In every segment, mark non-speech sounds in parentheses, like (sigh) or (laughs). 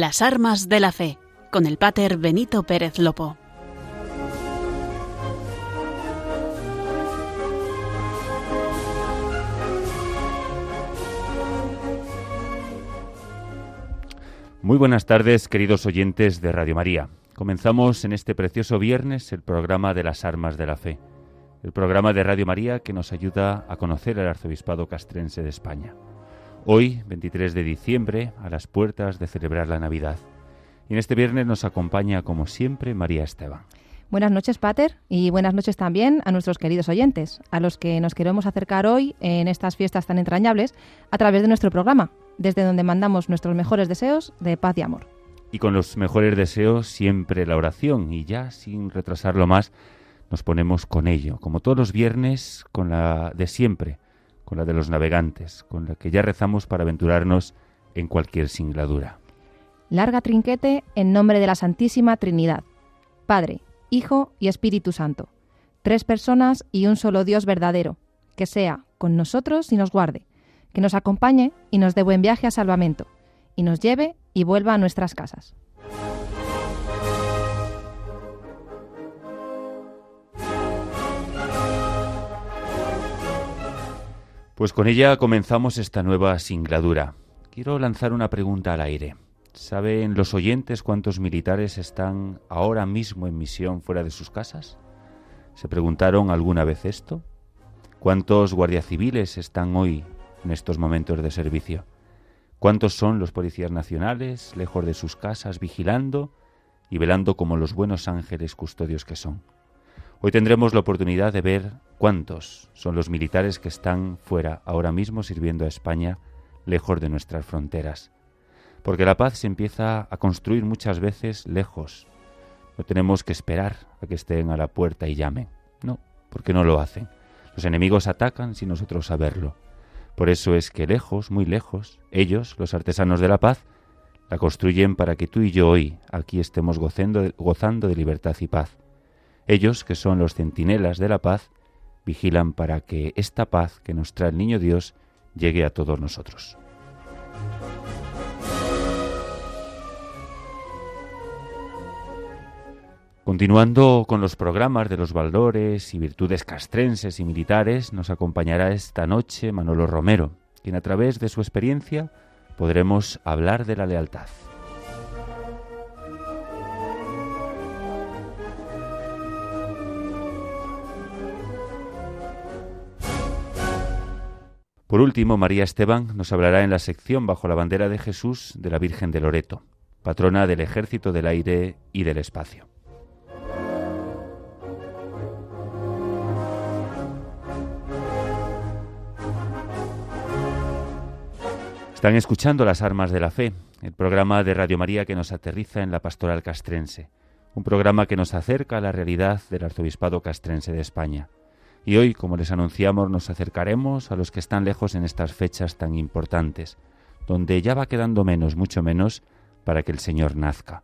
Las armas de la fe, con el pater Benito Pérez Lopo. Muy buenas tardes, queridos oyentes de Radio María. Comenzamos en este precioso viernes el programa de las armas de la fe, el programa de Radio María que nos ayuda a conocer el arzobispado castrense de España. Hoy, 23 de diciembre, a las puertas de celebrar la Navidad. Y en este viernes nos acompaña, como siempre, María Esteban. Buenas noches, Pater, y buenas noches también a nuestros queridos oyentes, a los que nos queremos acercar hoy en estas fiestas tan entrañables a través de nuestro programa, desde donde mandamos nuestros mejores deseos de paz y amor. Y con los mejores deseos siempre la oración, y ya sin retrasarlo más, nos ponemos con ello, como todos los viernes, con la de siempre, la de los navegantes, con la que ya rezamos para aventurarnos en cualquier singladura. Larga trinquete en nombre de la Santísima Trinidad, Padre, Hijo y Espíritu Santo, tres personas y un solo Dios verdadero, que sea con nosotros y nos guarde, que nos acompañe y nos dé buen viaje a salvamento, y nos lleve y vuelva a nuestras casas. Pues con ella comenzamos esta nueva singladura. Quiero lanzar una pregunta al aire. ¿Saben los oyentes cuántos militares están ahora mismo en misión fuera de sus casas? ¿Se preguntaron alguna vez esto? ¿Cuántos guardias civiles están hoy en estos momentos de servicio? ¿Cuántos son los policías nacionales, lejos de sus casas, vigilando y velando como los buenos ángeles custodios que son? Hoy tendremos la oportunidad de ver cuántos son los militares que están fuera ahora mismo sirviendo a España lejos de nuestras fronteras. Porque la paz se empieza a construir muchas veces lejos. No tenemos que esperar a que estén a la puerta y llamen. No, porque no lo hacen. Los enemigos atacan sin nosotros saberlo. Por eso es que lejos, muy lejos, ellos, los artesanos de la paz, la construyen para que tú y yo hoy aquí estemos gozando gozando de libertad y paz. Ellos, que son los centinelas de la paz, vigilan para que esta paz que nos trae el Niño Dios llegue a todos nosotros. Continuando con los programas de los valores y virtudes castrenses y militares, nos acompañará esta noche Manolo Romero, quien a través de su experiencia podremos hablar de la lealtad. Por último, María Esteban nos hablará en la sección Bajo la bandera de Jesús de la Virgen de Loreto, patrona del ejército del aire y del espacio. Están escuchando Las Armas de la Fe, el programa de Radio María que nos aterriza en la pastoral castrense, un programa que nos acerca a la realidad del arzobispado castrense de España. Y hoy, como les anunciamos, nos acercaremos a los que están lejos en estas fechas tan importantes, donde ya va quedando menos, mucho menos, para que el Señor nazca.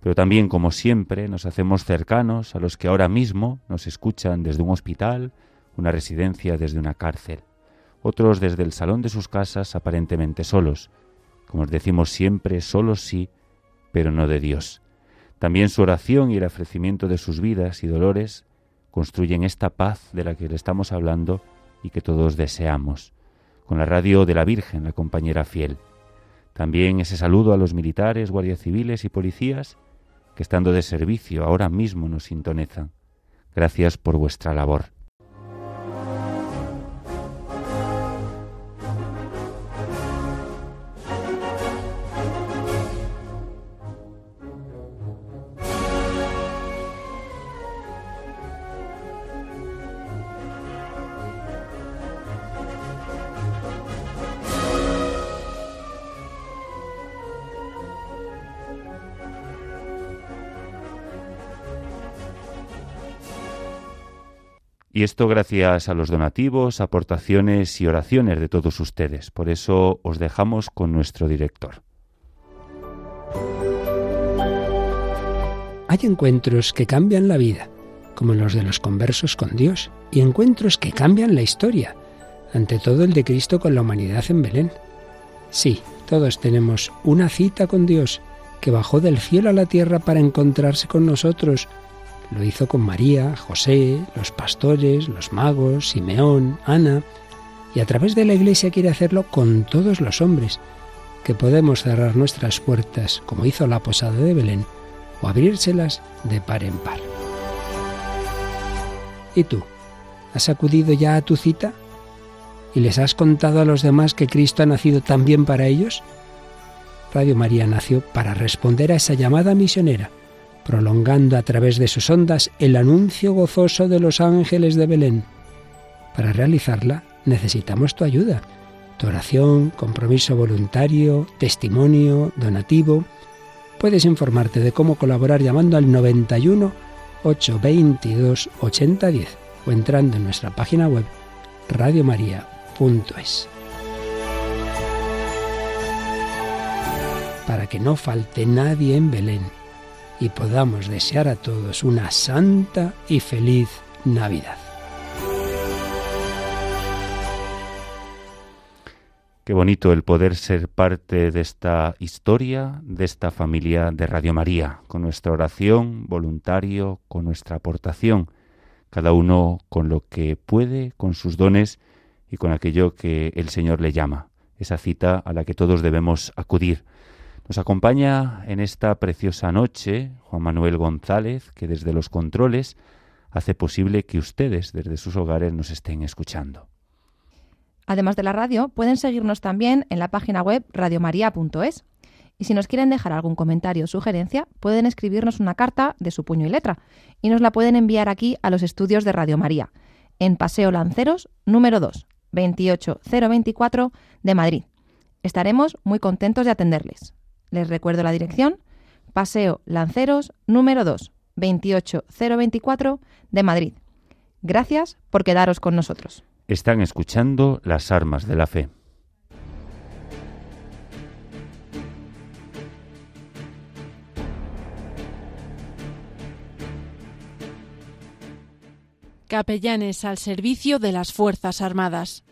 Pero también, como siempre, nos hacemos cercanos a los que ahora mismo nos escuchan desde un hospital, una residencia, desde una cárcel, otros desde el salón de sus casas aparentemente solos, como os decimos siempre, solos sí, pero no de Dios. También su oración y el ofrecimiento de sus vidas y dolores construyen esta paz de la que le estamos hablando y que todos deseamos, con la radio de la Virgen, la compañera fiel. También ese saludo a los militares, guardias civiles y policías que estando de servicio ahora mismo nos sintonizan. Gracias por vuestra labor. Y esto gracias a los donativos, aportaciones y oraciones de todos ustedes. Por eso os dejamos con nuestro director. Hay encuentros que cambian la vida, como los de los conversos con Dios, y encuentros que cambian la historia, ante todo el de Cristo con la humanidad en Belén. Sí, todos tenemos una cita con Dios que bajó del cielo a la tierra para encontrarse con nosotros. Lo hizo con María, José, los pastores, los magos, Simeón, Ana, y a través de la Iglesia quiere hacerlo con todos los hombres, que podemos cerrar nuestras puertas, como hizo la posada de Belén, o abrírselas de par en par. ¿Y tú? ¿Has acudido ya a tu cita? ¿Y les has contado a los demás que Cristo ha nacido también para ellos? Radio María nació para responder a esa llamada misionera, prolongando a través de sus ondas el anuncio gozoso de los ángeles de Belén. Para realizarla necesitamos tu ayuda, tu oración, compromiso voluntario, testimonio, donativo. Puedes informarte de cómo colaborar llamando al 91 822 8010 o entrando en nuestra página web radiomaria.es. Para que no falte nadie en Belén y podamos desear a todos una santa y feliz Navidad. Qué bonito el poder ser parte de esta historia, de esta familia de Radio María, con nuestra oración, voluntario, con nuestra aportación, cada uno con lo que puede, con sus dones y con aquello que el Señor le llama, esa cita a la que todos debemos acudir. Nos acompaña en esta preciosa noche Juan Manuel González, que desde los controles hace posible que ustedes desde sus hogares nos estén escuchando. Además de la radio, pueden seguirnos también en la página web radiomaria.es. Y si nos quieren dejar algún comentario o sugerencia, pueden escribirnos una carta de su puño y letra y nos la pueden enviar aquí a los estudios de Radio María, en Paseo Lanceros, número 2, 28024 de Madrid. Estaremos muy contentos de atenderles. Les recuerdo la dirección, Paseo Lanceros, número 2, 28024 de Madrid. Gracias por quedaros con nosotros. Están escuchando las armas de la fe. Capellanes al servicio de las Fuerzas Armadas.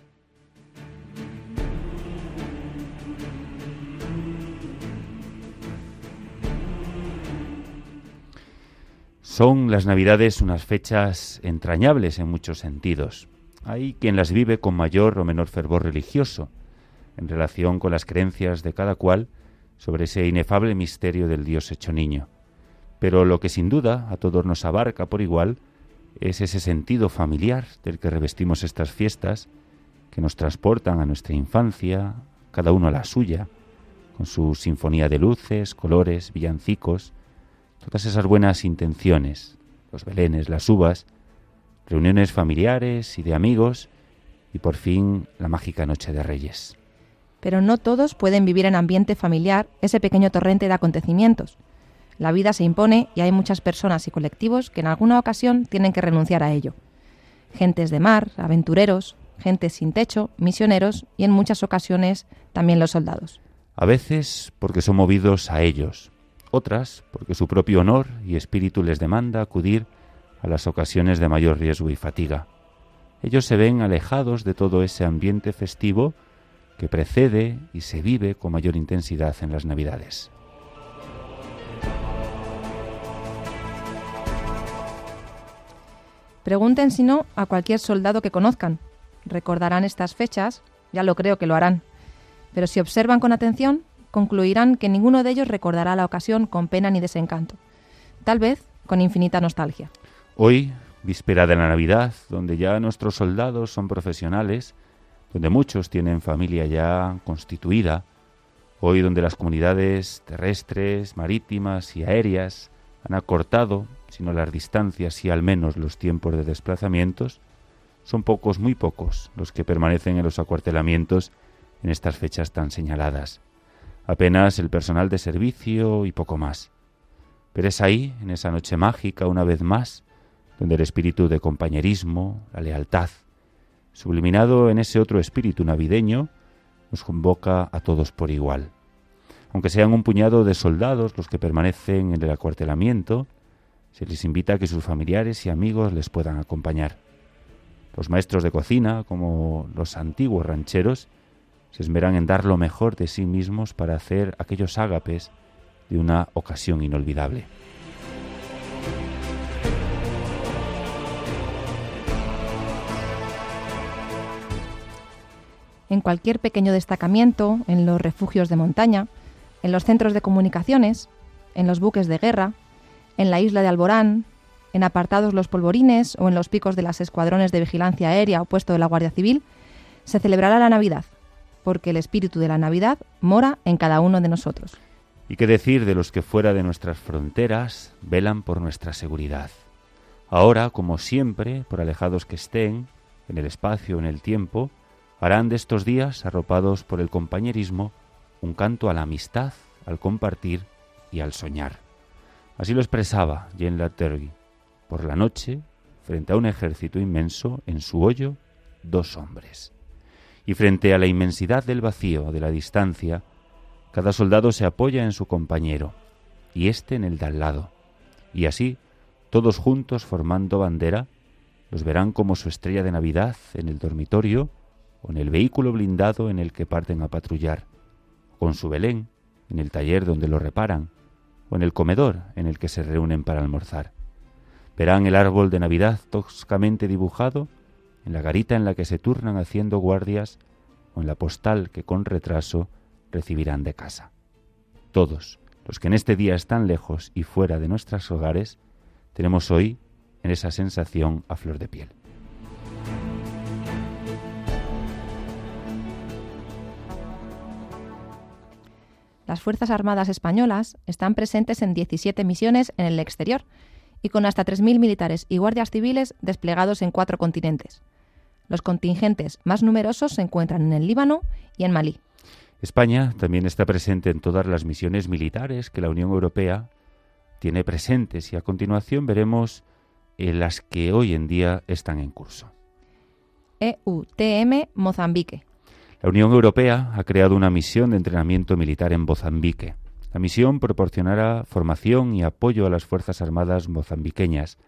Son las Navidades unas fechas entrañables en muchos sentidos. Hay quien las vive con mayor o menor fervor religioso, en relación con las creencias de cada cual sobre ese inefable misterio del Dios hecho niño. Pero lo que sin duda a todos nos abarca por igual es ese sentido familiar del que revestimos estas fiestas, que nos transportan a nuestra infancia, cada uno a la suya, con su sinfonía de luces, colores, villancicos, todas esas buenas intenciones, los belenes, las uvas, reuniones familiares y de amigos y por fin la mágica Noche de Reyes. Pero no todos pueden vivir en ambiente familiar ese pequeño torrente de acontecimientos. La vida se impone y hay muchas personas y colectivos que en alguna ocasión tienen que renunciar a ello. Gentes de mar, aventureros, gente sin techo, misioneros y en muchas ocasiones también los soldados. A veces porque son movidos a ellos, otras porque su propio honor y espíritu les demanda acudir a las ocasiones de mayor riesgo y fatiga. Ellos se ven alejados de todo ese ambiente festivo que precede y se vive con mayor intensidad en las Navidades. Pregunten si no a cualquier soldado que conozcan. Recordarán estas fechas, ya lo creo que lo harán. Pero si observan con atención, concluirán que ninguno de ellos recordará la ocasión con pena ni desencanto. Tal vez con infinita nostalgia. Hoy, víspera de la Navidad, donde ya nuestros soldados son profesionales, donde muchos tienen familia ya constituida, hoy donde las comunidades terrestres, marítimas y aéreas han acortado, sino las distancias y al menos los tiempos de desplazamientos, son pocos, muy pocos, los que permanecen en los acuartelamientos en estas fechas tan señaladas. Apenas el personal de servicio y poco más. Pero es ahí, en esa noche mágica, una vez más, donde el espíritu de compañerismo, la lealtad, subliminado en ese otro espíritu navideño, nos convoca a todos por igual. Aunque sean un puñado de soldados los que permanecen en el acuartelamiento, se les invita a que sus familiares y amigos les puedan acompañar. Los maestros de cocina, como los antiguos rancheros, se esmeran en dar lo mejor de sí mismos para hacer aquellos ágapes de una ocasión inolvidable. En cualquier pequeño destacamiento, en los refugios de montaña, en los centros de comunicaciones, en los buques de guerra, en la isla de Alborán, en apartados los polvorines o en los picos de las escuadrones de vigilancia aérea o puesto de la Guardia Civil, se celebrará la Navidad, porque el espíritu de la Navidad mora en cada uno de nosotros. ¿Y qué decir de los que fuera de nuestras fronteras velan por nuestra seguridad? Ahora, como siempre, por alejados que estén, en el espacio, en el tiempo, harán de estos días, arropados por el compañerismo, un canto a la amistad, al compartir y al soñar. Así lo expresaba Jean Latergue. Por la noche, frente a un ejército inmenso, en su hoyo, dos hombres. Y frente a la inmensidad del vacío, de la distancia, cada soldado se apoya en su compañero, y éste en el de al lado. Y así, todos juntos formando bandera, los verán como su estrella de Navidad en el dormitorio o en el vehículo blindado en el que parten a patrullar, con su Belén en el taller donde lo reparan, o en el comedor en el que se reúnen para almorzar. Verán el árbol de Navidad toscamente dibujado en la garita en la que se turnan haciendo guardias o en la postal que con retraso recibirán de casa. Todos los que en este día están lejos y fuera de nuestros hogares, tenemos hoy en esa sensación a flor de piel. Las Fuerzas Armadas Españolas están presentes en 17 misiones en el exterior y con hasta 3.000 militares y guardias civiles desplegados en cuatro continentes. Los contingentes más numerosos se encuentran en el Líbano y en Malí. España también está presente en todas las misiones militares que la Unión Europea tiene presentes y a continuación veremos en las que hoy en día están en curso. EUTM Mozambique. La Unión Europea ha creado una misión de entrenamiento militar en Mozambique. La misión proporcionará formación y apoyo a las Fuerzas Armadas mozambiqueñas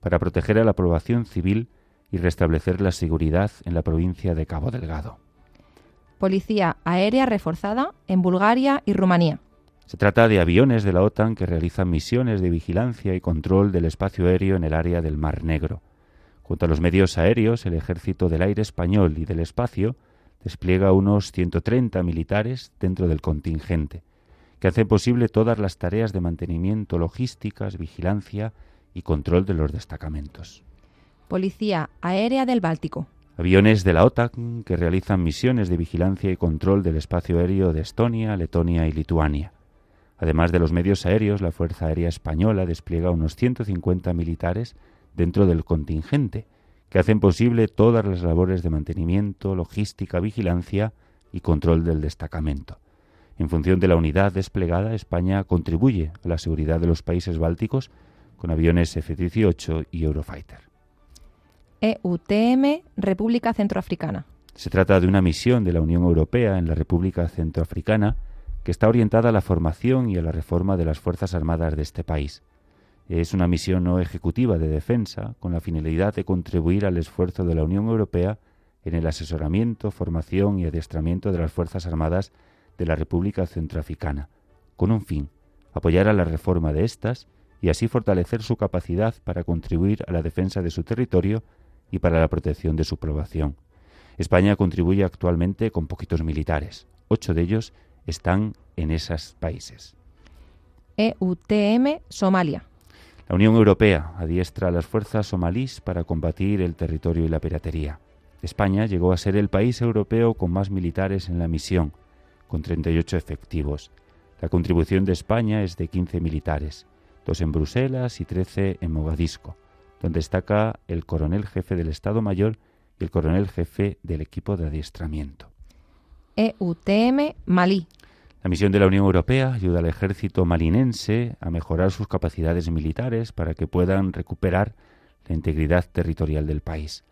para proteger a la población civil y restablecer la seguridad en la provincia de Cabo Delgado. Policía Aérea Reforzada en Bulgaria y Rumanía. Se trata de aviones de la OTAN que realizan misiones de vigilancia y control del espacio aéreo en el área del Mar Negro. Junto a los medios aéreos, el Ejército del Aire Español y del Espacio despliega unos 130 militares dentro del contingente, que hace posible todas las tareas de mantenimiento, logísticas, vigilancia y control de los destacamentos. Policía Aérea del Báltico. Aviones de la OTAN que realizan misiones de vigilancia y control del espacio aéreo de Estonia, Letonia y Lituania. Además de los medios aéreos, la Fuerza Aérea Española despliega unos 150 militares dentro del contingente, que hacen posible todas las labores de mantenimiento, logística, vigilancia y control del destacamento. En función de la unidad desplegada, España contribuye a la seguridad de los países bálticos con aviones F-18 y Eurofighter. EUTM República Centroafricana. Se trata de una misión de la Unión Europea en la República Centroafricana que está orientada a la formación y a la reforma de las Fuerzas Armadas de este país. Es una misión no ejecutiva de defensa con la finalidad de contribuir al esfuerzo de la Unión Europea en el asesoramiento, formación y adiestramiento de las Fuerzas Armadas de la República Centroafricana, con un fin, apoyar a la reforma de éstas y así fortalecer su capacidad para contribuir a la defensa de su territorio y para la protección de su población. España contribuye actualmente con poquitos militares. Ocho de ellos están en esos países. EUTM Somalia. La Unión Europea adiestra a las fuerzas somalíes para combatir el territorio y la piratería. España llegó a ser el país europeo con más militares en la misión, con 38 efectivos. La contribución de España es de 15 militares, dos en Bruselas y 13 en Mogadisco, donde destaca el coronel jefe del Estado Mayor y el coronel jefe del equipo de adiestramiento. EUTM Malí. La misión de la Unión Europea ayuda al ejército malinense a mejorar sus capacidades militares para que puedan recuperar la integridad territorial del país.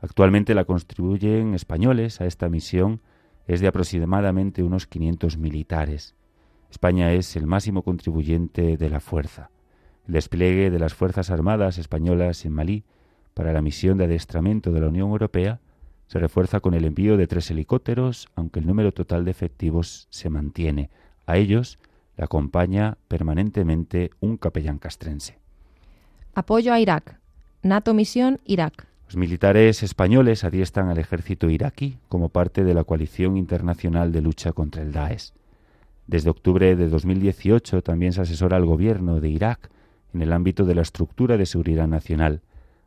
Actualmente la contribuyen españoles a esta misión es de aproximadamente unos 500 militares. España es el máximo contribuyente de la fuerza. El despliegue de las Fuerzas Armadas españolas en Malí para la misión de adiestramiento de la Unión Europea se refuerza con el envío de tres helicópteros, aunque el número total de efectivos se mantiene. A ellos Le acompaña permanentemente un capellán castrense. Apoyo a Irak. NATO Misión Irak. Los militares españoles adiestran al ejército iraquí como parte de la coalición internacional de lucha contra el Daesh. Desde octubre de 2018 también se asesora al gobierno de Irak en el ámbito de la estructura de seguridad nacional,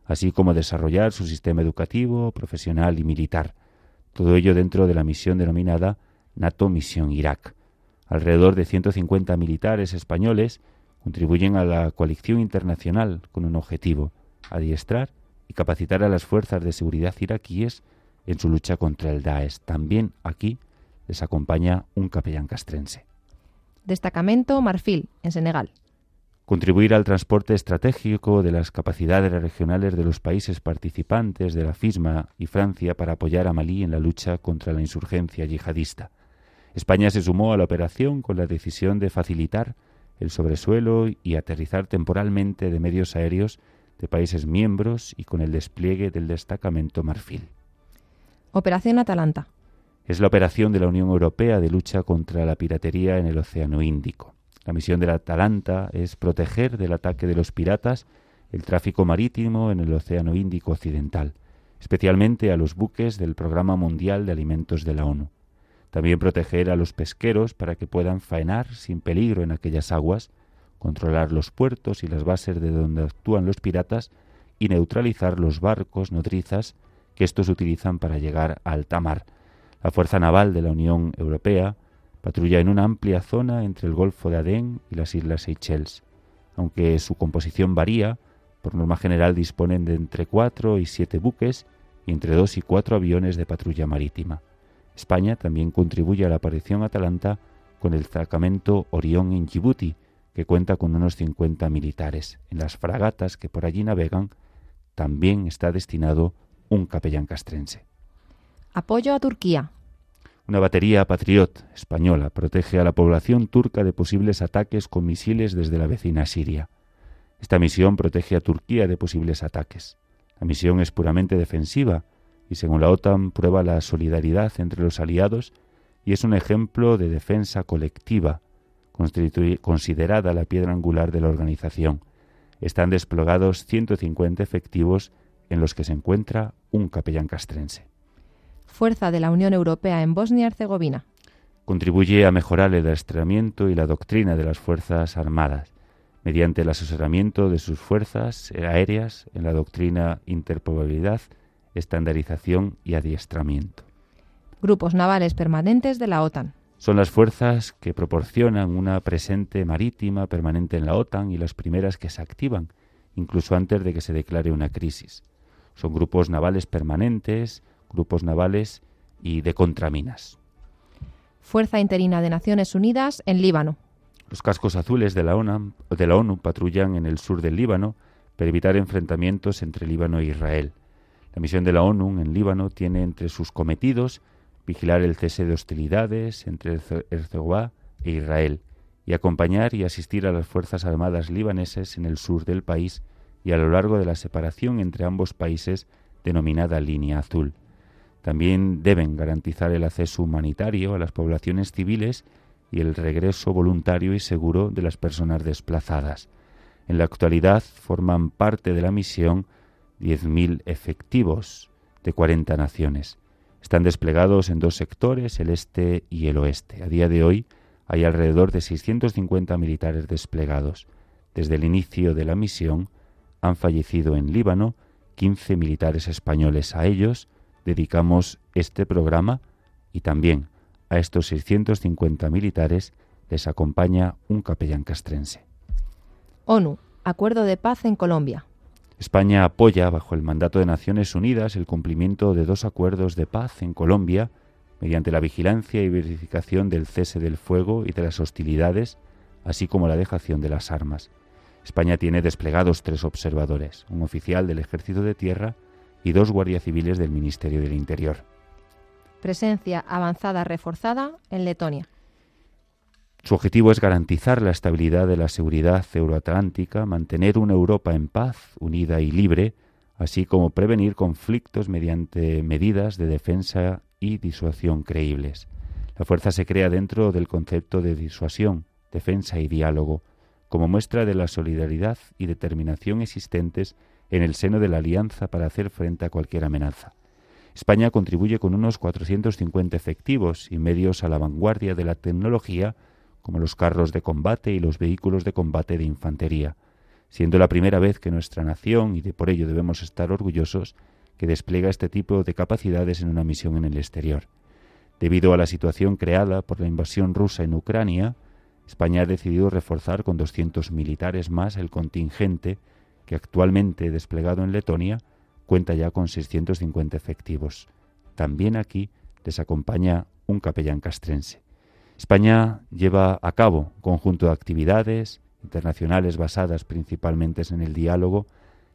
así como desarrollar su sistema educativo, profesional y militar. Todo ello dentro de la misión denominada NATO Misión Irak. Alrededor de 150 militares españoles contribuyen a la coalición internacional con un objetivo, adiestrar y capacitar a las fuerzas de seguridad iraquíes en su lucha contra el Daesh. También aquí les acompaña un capellán castrense. Destacamento Marfil, en Senegal. Contribuir al transporte estratégico de las capacidades regionales de los países participantes de la FISMA y Francia para apoyar a Malí en la lucha contra la insurgencia yihadista. España se sumó a la operación con la decisión de facilitar el sobresuelo y aterrizar temporalmente de medios aéreos de países miembros y con el despliegue del destacamento Marfil. Operación Atalanta. Es la operación de la Unión Europea de lucha contra la piratería en el Océano Índico. La misión del Atalanta es proteger del ataque de los piratas el tráfico marítimo en el Océano Índico Occidental, especialmente a los buques del Programa Mundial de Alimentos de la ONU. También proteger a los pesqueros para que puedan faenar sin peligro en aquellas aguas, controlar los puertos y las bases de donde actúan los piratas y neutralizar los barcos nodrizas que estos utilizan para llegar a alta mar. La Fuerza Naval de la Unión Europea patrulla en una amplia zona entre el Golfo de Adén y las Islas Seychelles. Aunque su composición varía, por norma general disponen de entre cuatro y siete buques y entre dos y cuatro aviones de patrulla marítima. España también contribuye a la aparición Atalanta con el destacamento Orión en Djibouti, que cuenta con unos 50 militares. En las fragatas que por allí navegan también está destinado un capellán castrense. Apoyo a Turquía. Una batería Patriot española protege a la población turca de posibles ataques con misiles desde la vecina Siria. Esta misión protege a Turquía de posibles ataques. La misión es puramente defensiva y según la OTAN prueba la solidaridad entre los aliados y es un ejemplo de defensa colectiva, considerada la piedra angular de la organización. Están desplegados 150 efectivos en los que se encuentra un capellán castrense. Fuerza de la Unión Europea en Bosnia y Herzegovina. Contribuye a mejorar el adiestramiento y la doctrina de las Fuerzas Armadas, mediante el asesoramiento de sus fuerzas aéreas en la doctrina interprobabilidad, estandarización y adiestramiento. Grupos navales permanentes de la OTAN. Son las fuerzas que proporcionan una presente marítima permanente en la OTAN y las primeras que se activan, incluso antes de que se declare una crisis. Son grupos navales permanentes grupos navales y de contraminas. Fuerza Interina de Naciones Unidas en Líbano. Los cascos azules de la, ONU, de la ONU patrullan en el sur del Líbano para evitar enfrentamientos entre Líbano e Israel. La misión de la ONU en Líbano tiene entre sus cometidos vigilar el cese de hostilidades entre Hezbollah e Israel y acompañar y asistir a las Fuerzas Armadas libaneses en el sur del país y a lo largo de la separación entre ambos países denominada Línea Azul. También deben garantizar el acceso humanitario a las poblaciones civiles y el regreso voluntario y seguro de las personas desplazadas. En la actualidad forman parte de la misión 10.000 efectivos de 40 naciones. Están desplegados en dos sectores, el este y el oeste. A día de hoy hay alrededor de 650 militares desplegados. Desde el inicio de la misión han fallecido en Líbano 15 militares españoles. A ellos dedicamos este programa y también a estos 650 militares les acompaña un capellán castrense. ONU, Acuerdo de Paz en Colombia. España apoya, bajo el mandato de Naciones Unidas, el cumplimiento de dos acuerdos de paz en Colombia mediante la vigilancia y verificación del cese del fuego y de las hostilidades, así como la dejación de las armas. España tiene desplegados tres observadores, un oficial del Ejército de Tierra y dos guardias civiles del Ministerio del Interior. Presencia avanzada reforzada en Letonia. Su objetivo es garantizar la estabilidad de la seguridad euroatlántica, mantener una Europa en paz, unida y libre, así como prevenir conflictos mediante medidas de defensa y disuasión creíbles. La fuerza se crea dentro del concepto de disuasión, defensa y diálogo, como muestra de la solidaridad y determinación existentes en el seno de la Alianza para hacer frente a cualquier amenaza. España contribuye con unos 450 efectivos y medios a la vanguardia de la tecnología, como los carros de combate y los vehículos de combate de infantería, siendo la primera vez que nuestra nación, y de por ello debemos estar orgullosos, que despliega este tipo de capacidades en una misión en el exterior. Debido a la situación creada por la invasión rusa en Ucrania, España ha decidido reforzar con 200 militares más el contingente que actualmente desplegado en Letonia cuenta ya con 650 efectivos. También aquí les acompaña un capellán castrense. España lleva a cabo un conjunto de actividades internacionales basadas principalmente en el diálogo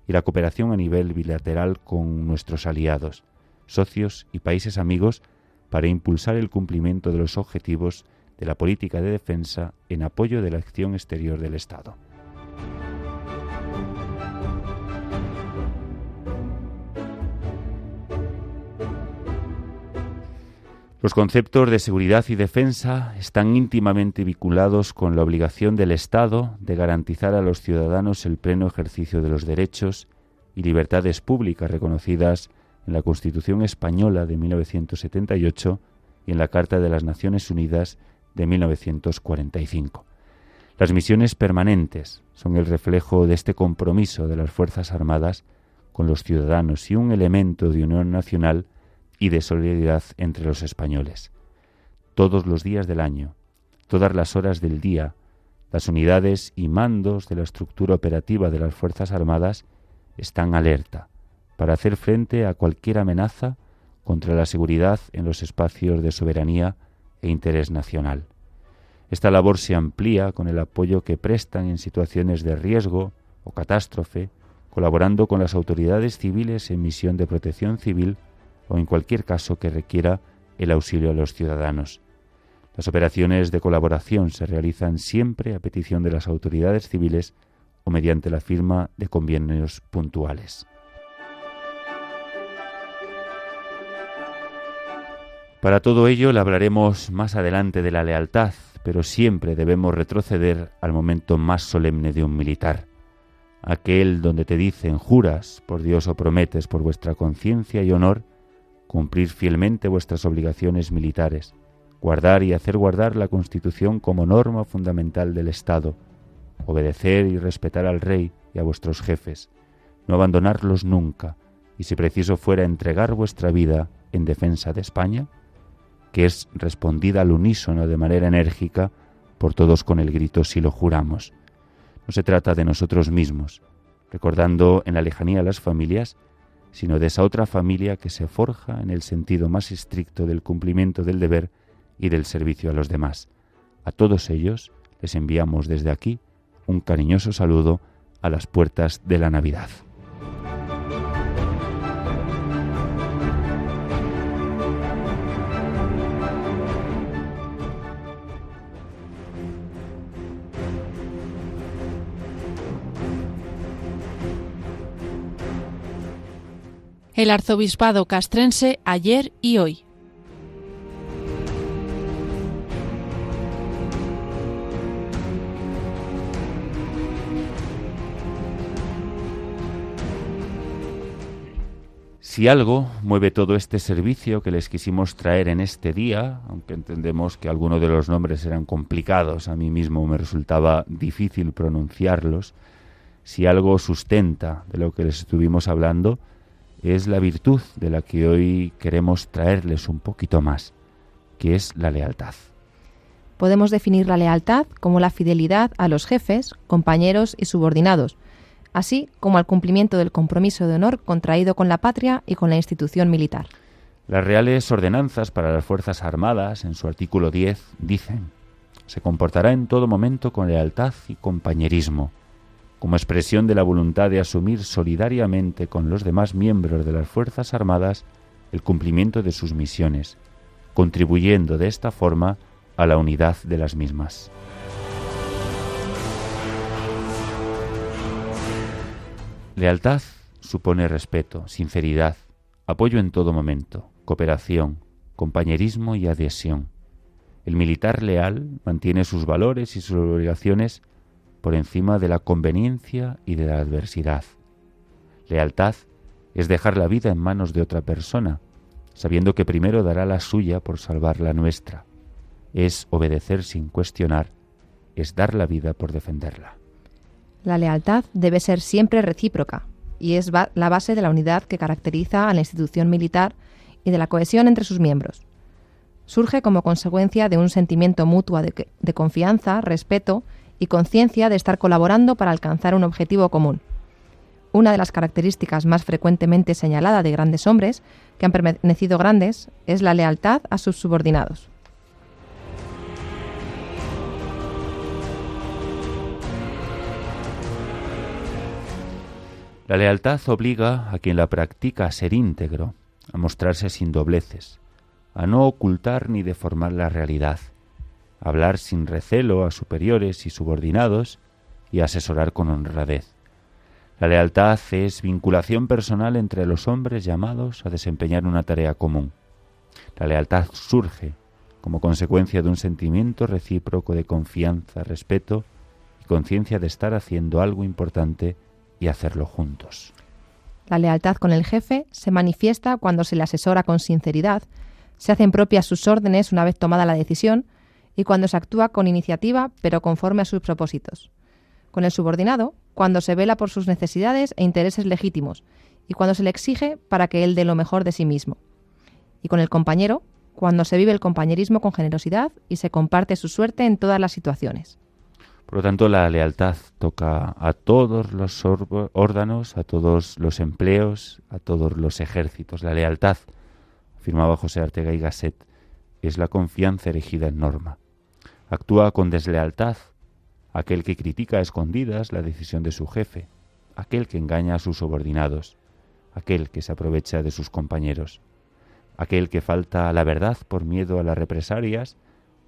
y la cooperación a nivel bilateral con nuestros aliados, socios y países amigos para impulsar el cumplimiento de los objetivos de la política de defensa en apoyo de la acción exterior del Estado. Los conceptos de seguridad y defensa están íntimamente vinculados con la obligación del Estado de garantizar a los ciudadanos el pleno ejercicio de los derechos y libertades públicas reconocidas en la Constitución española de 1978 y en la Carta de las Naciones Unidas de 1945. Las misiones permanentes son el reflejo de este compromiso de las Fuerzas Armadas con los ciudadanos y un elemento de unión nacional y de solidaridad entre los españoles. Todos los días del año, todas las horas del día, las unidades y mandos de la estructura operativa de las Fuerzas Armadas están alerta para hacer frente a cualquier amenaza contra la seguridad en los espacios de soberanía e interés nacional. Esta labor se amplía con el apoyo que prestan en situaciones de riesgo o catástrofe, colaborando con las autoridades civiles en misión de protección civil o en cualquier caso que requiera el auxilio a los ciudadanos. Las operaciones de colaboración se realizan siempre a petición de las autoridades civiles o mediante la firma de convenios puntuales. Para todo ello le hablaremos más adelante de la lealtad, pero siempre debemos retroceder al momento más solemne de un militar, aquel donde te dicen juras por Dios o prometes por vuestra conciencia y honor cumplir fielmente vuestras obligaciones militares, guardar y hacer guardar la Constitución como norma fundamental del Estado, obedecer y respetar al Rey y a vuestros jefes, no abandonarlos nunca, y si preciso fuera entregar vuestra vida en defensa de España, que es respondida al unísono de manera enérgica por todos con el grito si lo juramos. No se trata de nosotros mismos, recordando en la lejanía a las familias, sino de esa otra familia que se forja en el sentido más estricto del cumplimiento del deber y del servicio a los demás. A todos ellos les enviamos desde aquí un cariñoso saludo a las puertas de la Navidad. El arzobispado castrense ayer y hoy. Si algo mueve todo este servicio que les quisimos traer en este día, aunque entendemos que algunos de los nombres eran complicados, a mí mismo me resultaba difícil pronunciarlos, si algo sustenta de lo que les estuvimos hablando, es la virtud de la que hoy queremos traerles un poquito más, que es la lealtad. Podemos definir la lealtad como la fidelidad a los jefes, compañeros y subordinados, así como al cumplimiento del compromiso de honor contraído con la patria y con la institución militar. Las reales ordenanzas para las Fuerzas Armadas, en su artículo 10, dicen, se comportará en todo momento con lealtad y compañerismo, como expresión de la voluntad de asumir solidariamente con los demás miembros de las Fuerzas Armadas el cumplimiento de sus misiones, contribuyendo de esta forma a la unidad de las mismas. Lealtad supone respeto, sinceridad, apoyo en todo momento, cooperación, compañerismo y adhesión. El militar leal mantiene sus valores y sus obligaciones por encima de la conveniencia y de la adversidad. Lealtad es dejar la vida en manos de otra persona, sabiendo que primero dará la suya por salvar la nuestra. Es obedecer sin cuestionar, es dar la vida por defenderla. La lealtad debe ser siempre recíproca y es la base de la unidad que caracteriza a la institución militar y de la cohesión entre sus miembros. Surge como consecuencia de un sentimiento mutuo de, de confianza, respeto y conciencia de estar colaborando para alcanzar un objetivo común. Una de las características más frecuentemente señalada de grandes hombres que han permanecido grandes es la lealtad a sus subordinados. La lealtad obliga a quien la practica a ser íntegro, a mostrarse sin dobleces, a no ocultar ni deformar la realidad, hablar sin recelo a superiores y subordinados y asesorar con honradez. La lealtad es vinculación personal entre los hombres llamados a desempeñar una tarea común. La lealtad surge como consecuencia de un sentimiento recíproco de confianza, respeto y conciencia de estar haciendo algo importante y hacerlo juntos. La lealtad con el jefe se manifiesta cuando se le asesora con sinceridad, se hacen propias sus órdenes una vez tomada la decisión y cuando se actúa con iniciativa pero conforme a sus propósitos. Con el subordinado, cuando se vela por sus necesidades e intereses legítimos y cuando se le exige para que él dé lo mejor de sí mismo. Y con el compañero, cuando se vive el compañerismo con generosidad y se comparte su suerte en todas las situaciones. Por lo tanto, la lealtad toca a todos los órganos, a todos los empleos, a todos los ejércitos. La lealtad, afirmaba José Artega y Gasset, es la confianza erigida en norma. Actúa con deslealtad. Aquel que critica a escondidas la decisión de su jefe, aquel que engaña a sus subordinados, aquel que se aprovecha de sus compañeros, aquel que falta a la verdad por miedo a las represalias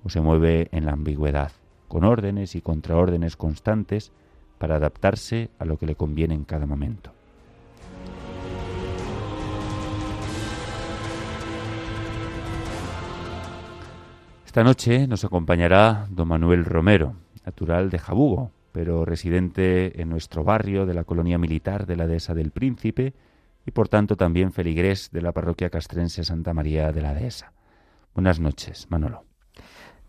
o se mueve en la ambigüedad con órdenes y contraórdenes constantes para adaptarse a lo que le conviene en cada momento. Esta noche nos acompañará don Manuel Romero, natural de Jabugo, pero residente en nuestro barrio de la colonia militar de la Dehesa del Príncipe y por tanto también feligrés de la parroquia castrense Santa María de la Dehesa. Buenas noches, Manolo.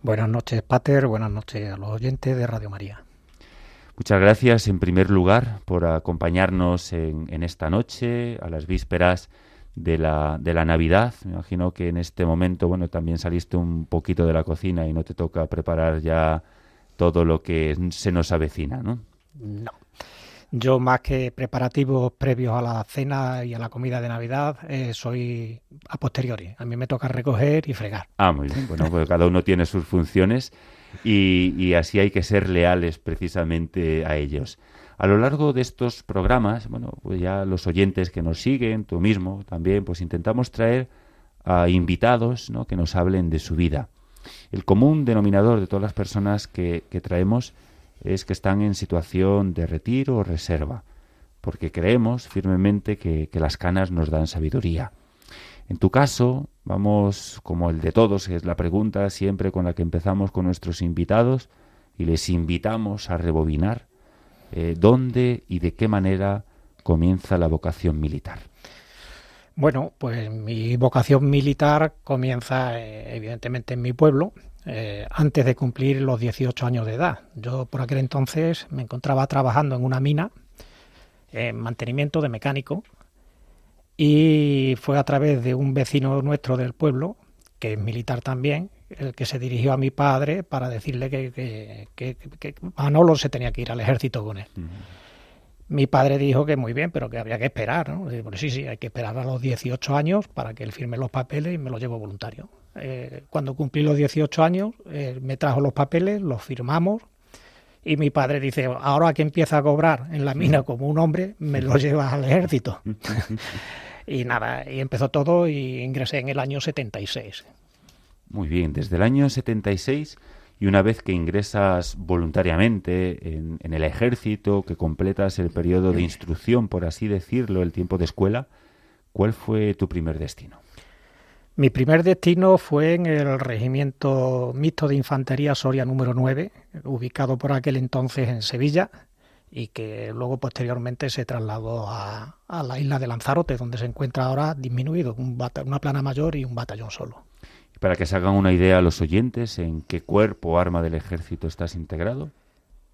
Buenas noches, Pater. Buenas noches a los oyentes de Radio María. Muchas gracias, en primer lugar, por acompañarnos en, esta noche, a las vísperas de la, de la Navidad. Me imagino que en este momento, bueno, también saliste un poquito de la cocina y no te toca preparar ya todo lo que se nos avecina, ¿no? No. Yo más que preparativos previos a la cena y a la comida de Navidad, eh, soy a posteriori. A mí me toca recoger y fregar. Ah, muy bien. Bueno, pues cada uno tiene sus funciones y, así hay que ser leales precisamente a ellos. A lo largo de estos programas, bueno, pues ya los oyentes que nos siguen, tú mismo también, pues intentamos traer a invitados ¿no? que nos hablen de su vida. El común denominador de todas las personas que, que traemos es que están en situación de retiro o reserva, porque creemos firmemente que, las canas nos dan sabiduría. En tu caso, vamos como el de todos, que es la pregunta siempre con la que empezamos con nuestros invitados y les invitamos a rebobinar eh, dónde y de qué manera comienza la vocación militar. Bueno, pues mi vocación militar comienza eh, evidentemente en mi pueblo, eh, antes de cumplir los 18 años de edad. Yo por aquel entonces me encontraba trabajando en una mina, en mantenimiento de mecánico, y fue a través de un vecino nuestro del pueblo, que es militar también, el que se dirigió a mi padre para decirle que, que, Manolo se tenía que ir al ejército con él. Mi padre dijo que muy bien, pero que había que esperar, ¿no? Sí, sí, hay que esperar a los 18 años para que él firme los papeles y me los llevo voluntario. Eh, cuando cumplí los 18 años, eh, me trajo los papeles, los firmamos y mi padre dice, ahora que empieza a cobrar en la mina como un hombre, me lo llevas al ejército. (laughs) y nada, y empezó todo y ingresé en el año 76. Muy bien, desde el año 76 y una vez que ingresas voluntariamente en, el ejército, que completas el periodo de instrucción, por así decirlo, el tiempo de escuela, ¿cuál fue tu primer destino? Mi primer destino fue en el Regimiento Mixto de Infantería Soria número 9, ubicado por aquel entonces en Sevilla y que luego posteriormente se trasladó a, la isla de Lanzarote, donde se encuentra ahora disminuido, una plana mayor y un batallón solo. Para que se hagan una idea a los oyentes, ¿en qué cuerpo o arma del ejército estás integrado?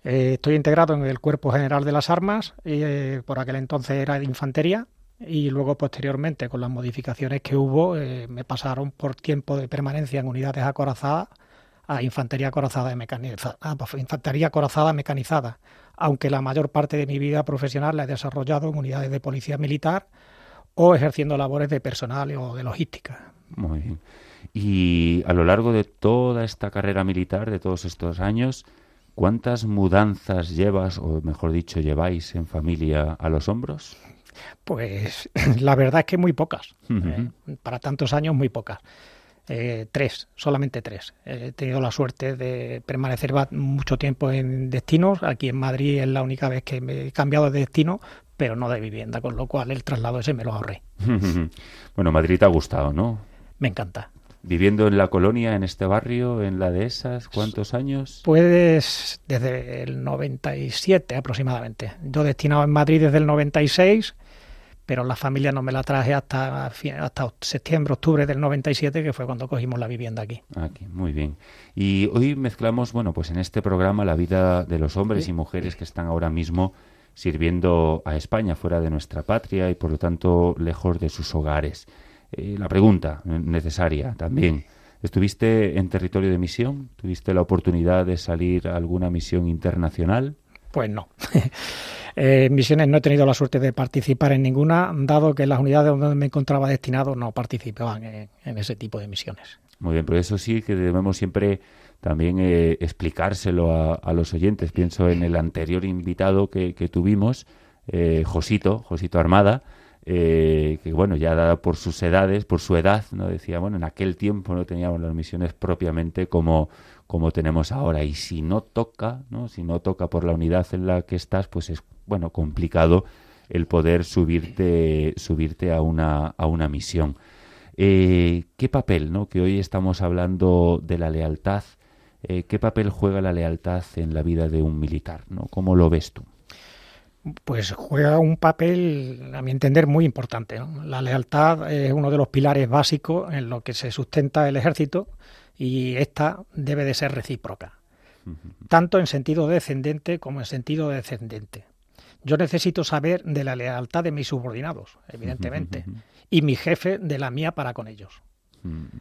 Eh, estoy integrado en el Cuerpo General de las Armas, eh, por aquel entonces era de infantería, y luego posteriormente con las modificaciones que hubo eh, me pasaron por tiempo de permanencia en unidades acorazadas a infantería acorazada mecanizada, pues, infantería acorazada mecanizada, aunque la mayor parte de mi vida profesional la he desarrollado en unidades de policía militar o ejerciendo labores de personal o de logística. Muy bien. Y a lo largo de toda esta carrera militar, de todos estos años, ¿cuántas mudanzas llevas, o mejor dicho, lleváis en familia a los hombros? Pues (laughs) la verdad es que muy pocas. ¿eh? para tantos años, muy pocas. Eh, tres, solamente tres. He tenido la suerte de permanecer mucho tiempo en destinos. Aquí en Madrid es la única vez que me he cambiado de destino, pero no de vivienda, con lo cual el traslado ese me lo ahorré. (laughs) bueno, Madrid te ha gustado, ¿no? Me encanta. ¿Viviendo en la colonia, en este barrio, en la de esas, cuántos años? Pues desde el 97 aproximadamente. Yo destinado en Madrid desde el 96 pero la familia no me la traje hasta, hasta septiembre, octubre del 97, que fue cuando cogimos la vivienda aquí. Aquí, muy bien. Y hoy mezclamos, bueno, pues en este programa la vida de los hombres y mujeres que están ahora mismo sirviendo a España fuera de nuestra patria y por lo tanto lejos de sus hogares. Eh, la pregunta necesaria también. ¿Estuviste en territorio de misión? ¿Tuviste la oportunidad de salir a alguna misión internacional? Pues no. (laughs) Eh, misiones no he tenido la suerte de participar en ninguna, dado que las unidades donde me encontraba destinado no participaban en, ese tipo de misiones. Muy bien, pero eso sí que debemos siempre también eh, explicárselo a, los oyentes. Pienso en el anterior invitado que, tuvimos, eh, Josito, Josito Armada, que bueno, ya dada por sus edades, por su edad, no decía, bueno, en aquel tiempo no teníamos las misiones propiamente como, como tenemos ahora. Y si no toca, ¿no? si no toca por la unidad en la que estás, pues es bueno complicado el poder subirte, subirte a una, a una misión. Eh, ¿Qué papel, no? que hoy estamos hablando de la lealtad, eh, qué papel juega la lealtad en la vida de un militar? ¿no? ¿Cómo lo ves tú? Pues juega un papel, a mi entender, muy importante. La lealtad es uno de los pilares básicos en lo que se sustenta el ejército y esta debe de ser recíproca, tanto en sentido descendente como en sentido descendente. Yo necesito saber de la lealtad de mis subordinados, evidentemente, y mi jefe de la mía para con ellos.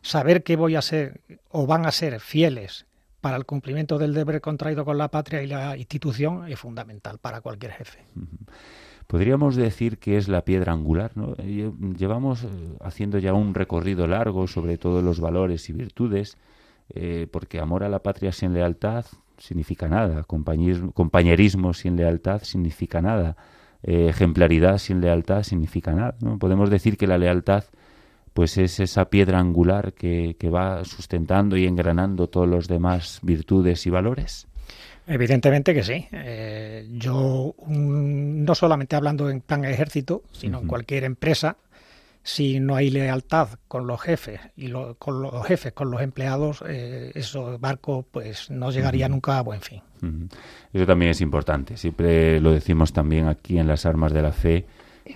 Saber que voy a ser o van a ser fieles para el cumplimiento del deber contraído con la patria y la institución es fundamental para cualquier jefe. Podríamos decir que es la piedra angular. ¿no? Llevamos eh, haciendo ya un recorrido largo sobre todos los valores y virtudes, eh, porque amor a la patria sin lealtad significa nada, compañerismo sin lealtad significa nada, eh, ejemplaridad sin lealtad significa nada. ¿no? Podemos decir que la lealtad pues es esa piedra angular que, que va sustentando y engranando todos los demás virtudes y valores. Evidentemente que sí. Eh, yo, no solamente hablando en plan ejército, sino en cualquier empresa, si no hay lealtad con los jefes y con los jefes con los empleados, eh, esos barcos pues no llegaría nunca a buen fin. Eso también es importante. Siempre lo decimos también aquí en las armas de la fe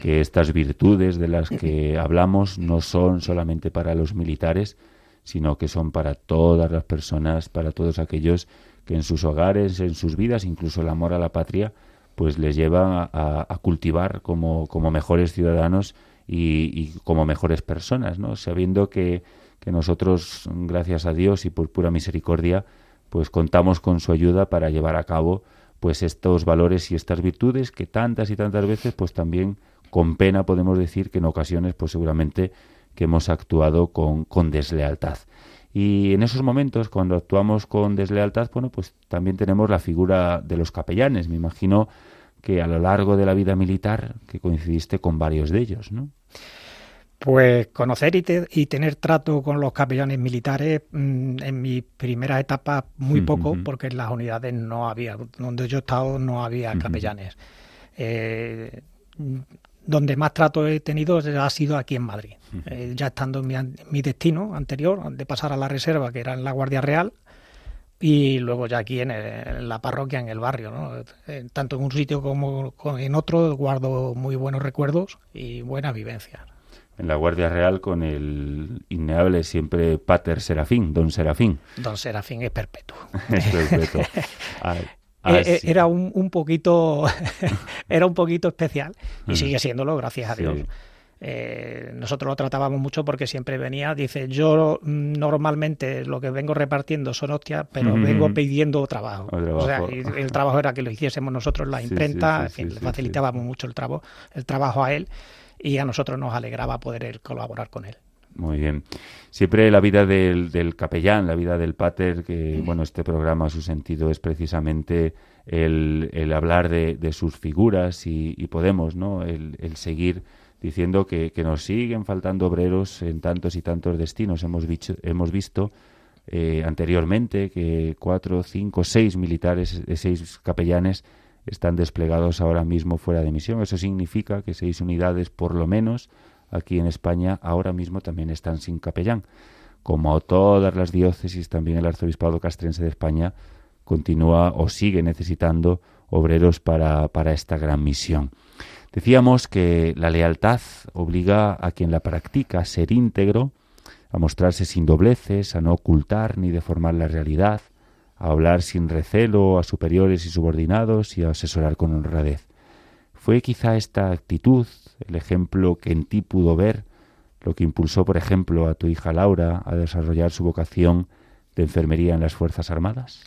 que estas virtudes de las que hablamos no son solamente para los militares, sino que son para todas las personas, para todos aquellos que en sus hogares, en sus vidas, incluso el amor a la patria, pues les lleva a, cultivar como, como, mejores ciudadanos y, como mejores personas, ¿no? Sabiendo que, que nosotros, gracias a Dios y por pura misericordia, pues contamos con su ayuda para llevar a cabo pues estos valores y estas virtudes que tantas y tantas veces pues también con pena podemos decir que en ocasiones pues seguramente que hemos actuado con, con deslealtad. Y en esos momentos, cuando actuamos con deslealtad, bueno, pues también tenemos la figura de los capellanes. Me imagino que a lo largo de la vida militar, que coincidiste con varios de ellos, ¿no? Pues conocer y, tener trato con los capellanes militares mm, en mi primera etapa muy poco, porque en las unidades no había, donde yo he estado no había capellanes. Eh, donde más trato he tenido ha sido aquí en Madrid. Eh, ya estando en mi, destino anterior, de pasar a la reserva, que era en la Guardia Real, y luego ya aquí en, la parroquia, en el barrio. ¿no? Eh, tanto en un sitio como en otro guardo muy buenos recuerdos y buenas vivencias. En la Guardia Real con el innegable siempre Pater Serafín, Don Serafín. Don Serafín es perpetuo. (laughs) es perpetuo. (laughs) Ah, eh, eh, era un, un, poquito (laughs) era un poquito especial y sigue siéndolo gracias a Dios. Eh, nosotros lo tratábamos mucho porque siempre venía dice yo mm, normalmente lo que vengo repartiendo son hostias pero vengo pidiendo trabajo, o sea el trabajo era que lo hiciésemos nosotros la imprenta en fin, le facilitábamos mucho el trabajo el trabajo a él y a nosotros nos alegraba poder colaborar con él muy bien. Siempre la vida del, del, capellán, la vida del pater, que bueno, este programa, su sentido es precisamente el, el hablar de, de, sus figuras y, podemos, ¿no? El, el seguir diciendo que, que, nos siguen faltando obreros en tantos y tantos destinos. Hemos, visto, hemos visto eh, anteriormente que cuatro, cinco, seis militares, seis capellanes están desplegados ahora mismo fuera de misión. Eso significa que seis unidades, por lo menos, aquí en España ahora mismo también están sin capellán. Como todas las diócesis, también el arzobispado castrense de España continúa o sigue necesitando obreros para, para esta gran misión. Decíamos que la lealtad obliga a quien la practica a ser íntegro, a mostrarse sin dobleces, a no ocultar ni deformar la realidad, a hablar sin recelo a superiores y subordinados y a asesorar con honradez. Fue quizá esta actitud el ejemplo que en ti pudo ver, lo que impulsó, por ejemplo, a tu hija Laura a desarrollar su vocación de enfermería en las Fuerzas Armadas?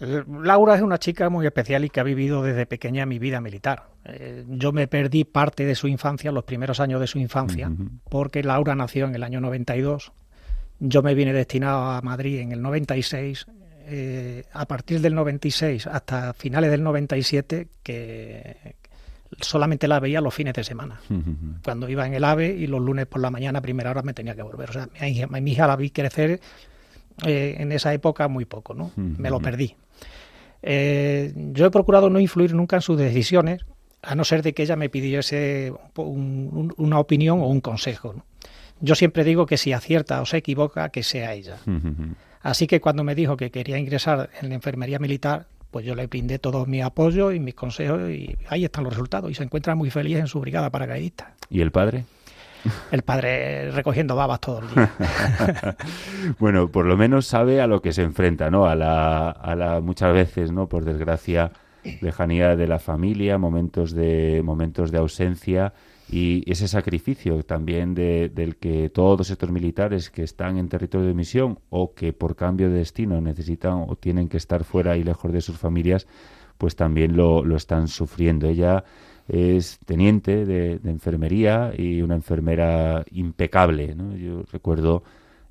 Eh, Laura es una chica muy especial y que ha vivido desde pequeña mi vida militar. Eh, yo me perdí parte de su infancia, los primeros años de su infancia, porque Laura nació en el año 92. Yo me vine destinado a Madrid en el 96. Eh, a partir del 96 hasta finales del 97, que, solamente la veía los fines de semana, cuando iba en el AVE y los lunes por la mañana a primera hora me tenía que volver. O sea, mi hija, mi hija la vi crecer eh, en esa época muy poco, ¿no? Me lo perdí. Eh, yo he procurado no influir nunca en sus decisiones, a no ser de que ella me pidiese una opinión o un consejo. Yo siempre digo que si acierta o se equivoca, que sea ella. Así que cuando me dijo que quería ingresar en la enfermería militar, pues yo le brindé todo mi apoyo y mis consejos y ahí están los resultados. Y se encuentra muy feliz en su brigada paracaidista. ¿Y el padre? El padre recogiendo babas todo el día. (laughs) bueno, por lo menos sabe a lo que se enfrenta, ¿no? A la, a la muchas veces, ¿no? Por desgracia, lejanía de la familia, momentos de momentos de ausencia y ese sacrificio también de, del que todos estos militares que están en territorio de misión o que por cambio de destino necesitan o tienen que estar fuera y lejos de sus familias, pues también lo, lo están sufriendo. Ella es teniente de, enfermería y una enfermera impecable. ¿no? Yo recuerdo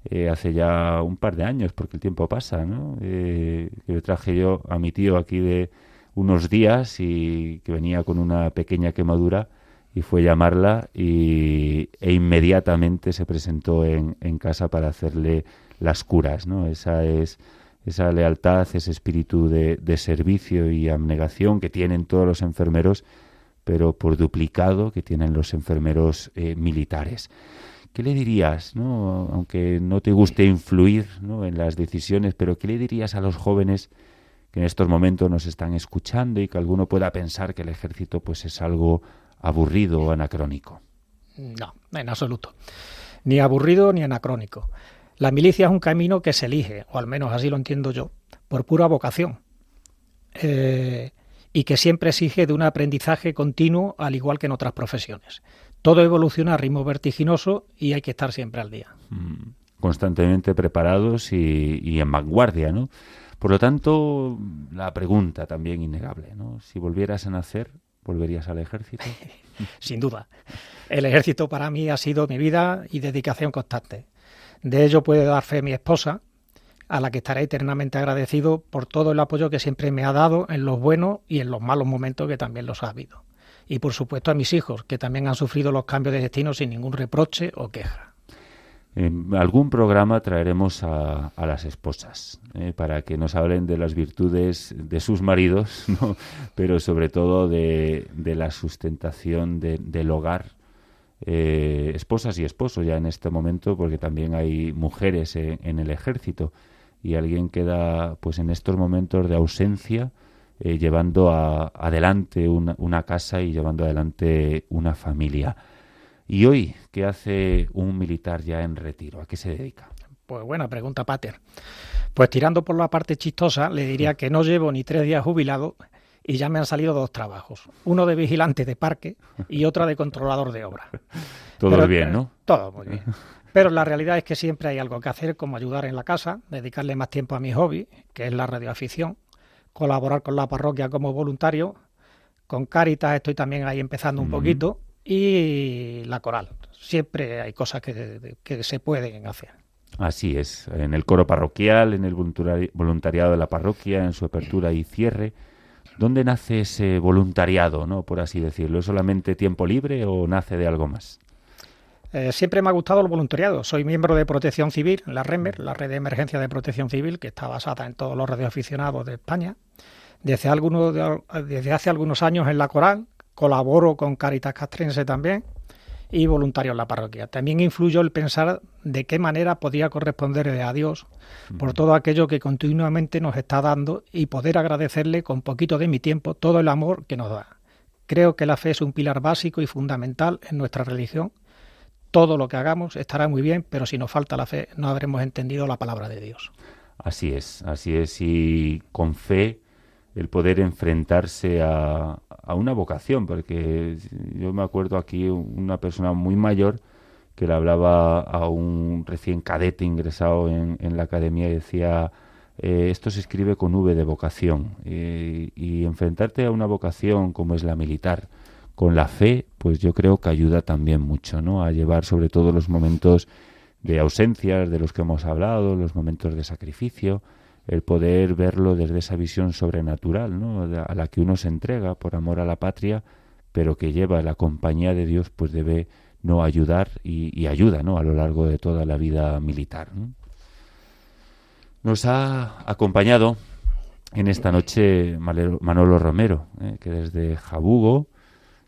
eh, hace ya un par de años, porque el tiempo pasa, ¿no? Eh, que traje yo a mi tío aquí de unos días y que venía con una pequeña quemadura y fue llamarla y, e inmediatamente se presentó en, en casa para hacerle las curas, ¿no? Esa es esa lealtad, ese espíritu de, de, servicio y abnegación que tienen todos los enfermeros, pero por duplicado que tienen los enfermeros eh, militares. ¿Qué le dirías, ¿no? aunque no te guste influir ¿no? en las decisiones, pero qué le dirías a los jóvenes que en estos momentos nos están escuchando y que alguno pueda pensar que el ejército pues es algo aburrido o anacrónico. No, en absoluto. Ni aburrido ni anacrónico. La milicia es un camino que se elige, o al menos así lo entiendo yo, por pura vocación. Eh, y que siempre exige de un aprendizaje continuo, al igual que en otras profesiones. Todo evoluciona a ritmo vertiginoso y hay que estar siempre al día. Mm, constantemente preparados y, y en vanguardia, ¿no? Por lo tanto, la pregunta también innegable, ¿no? Si volvieras a nacer, ¿Volverías al ejército? (laughs) Sin duda. El ejército para mí ha sido mi vida y dedicación constante. De ello puede dar fe mi esposa, a la que estaré eternamente agradecido por todo el apoyo que siempre me ha dado en los buenos y en los malos momentos que también los ha habido. Y por supuesto a mis hijos, que también han sufrido los cambios de destino sin ningún reproche o queja. En algún programa traeremos a, las esposas eh, para que nos hablen de las virtudes de sus maridos, (laughs) pero sobre todo de, la sustentación del hogar. Eh, esposas y esposos ya en este momento, porque también hay mujeres en, el ejército y alguien queda pues en estos momentos de ausencia eh, llevando adelante una casa y llevando adelante una familia. ¿Y hoy qué hace un militar ya en retiro? ¿A qué se dedica? Pues buena pregunta, Pater. Pues tirando por la parte chistosa, le diría que no llevo ni tres días jubilado y ya me han salido dos trabajos. Uno de vigilante de parque y otro de controlador de obra. (laughs) Todo bien, ¿no? Todo muy bien. Pero la realidad es que siempre hay algo que hacer, como ayudar en la casa, dedicarle más tiempo a mi hobby, que es la radioafición, colaborar con la parroquia como voluntario. Con Caritas estoy también ahí empezando un poquito y la coral. Siempre hay cosas que, se pueden hacer. Así es, en el coro parroquial, en el voluntariado de la parroquia, en su apertura y cierre. ¿Dónde nace ese voluntariado, no, por así decirlo? ¿Es solamente tiempo libre o nace de algo más? Eh, siempre me ha gustado el voluntariado. Soy miembro de Protección Civil, la REMER, la Red de Emergencia de Protección Civil, que está basada en todos los radioaficionados de España. Desde, algunos, desde hace algunos años en la Coral, colaboro con Caritas Castrense también y voluntario en la parroquia. También influyó el pensar de qué manera podía corresponderle a Dios por todo aquello que continuamente nos está dando y poder agradecerle con poquito de mi tiempo todo el amor que nos da. Creo que la fe es un pilar básico y fundamental en nuestra religión. Todo lo que hagamos estará muy bien, pero si nos falta la fe no habremos entendido la palabra de Dios. Así es, así es, y con fe el poder enfrentarse a, a una vocación, porque yo me acuerdo aquí una persona muy mayor que le hablaba a un recién cadete ingresado en, la academia y decía, eh, esto se escribe con V de vocación, y enfrentarte a una vocación como es la militar, con la fe, pues yo creo que ayuda también mucho, ¿no? A llevar sobre todo los momentos de ausencias de los que hemos hablado, los momentos de sacrificio, el poder verlo desde esa visión sobrenatural, ¿no? a la que uno se entrega por amor a la patria, pero que lleva la compañía de Dios, pues debe no ayudar y, ayuda, ¿no? A lo largo de toda la vida militar. Nos ha acompañado en esta noche Manolo Romero, ¿eh? que desde Jabugo,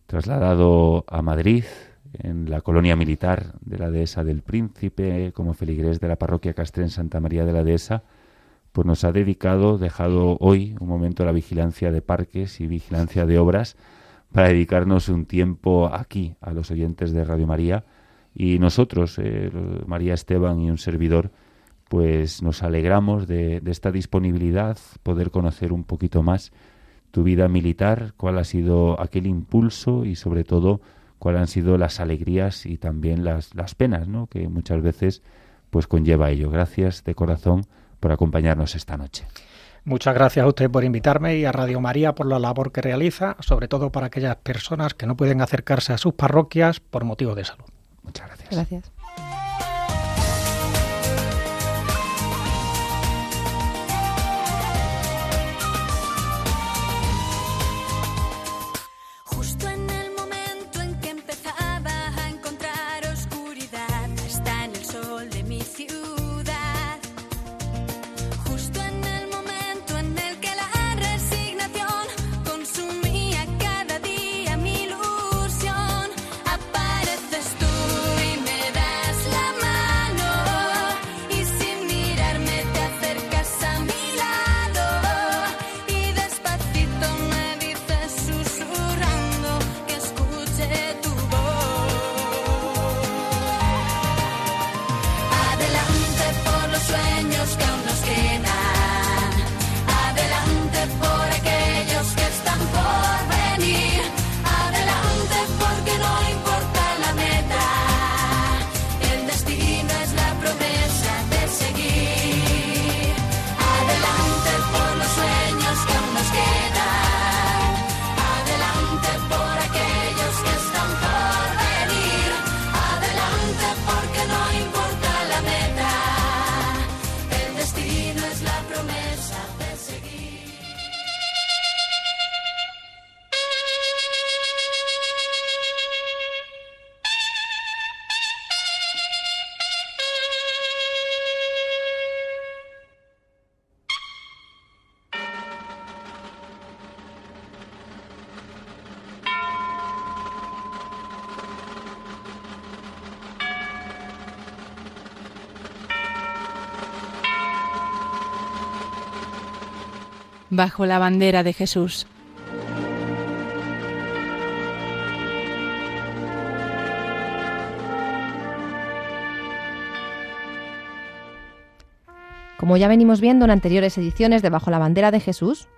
trasladado a Madrid, en la colonia militar de la Dehesa del Príncipe, como feligrés de la parroquia Castrén Santa María de la Dehesa, pues nos ha dedicado, dejado hoy un momento la vigilancia de parques y vigilancia de obras para dedicarnos un tiempo aquí a los oyentes de Radio María y nosotros, eh, María Esteban y un servidor, pues nos alegramos de, de, esta disponibilidad, poder conocer un poquito más tu vida militar, cuál ha sido aquel impulso y sobre todo cuáles han sido las alegrías y también las, las penas, ¿no? que muchas veces pues conlleva ello. Gracias de corazón por acompañarnos esta noche. Muchas gracias a usted por invitarme y a Radio María por la labor que realiza, sobre todo para aquellas personas que no pueden acercarse a sus parroquias por motivo de salud. Muchas gracias. Gracias. Bajo la bandera de Jesús. Como ya venimos viendo en anteriores ediciones de Bajo la bandera de Jesús,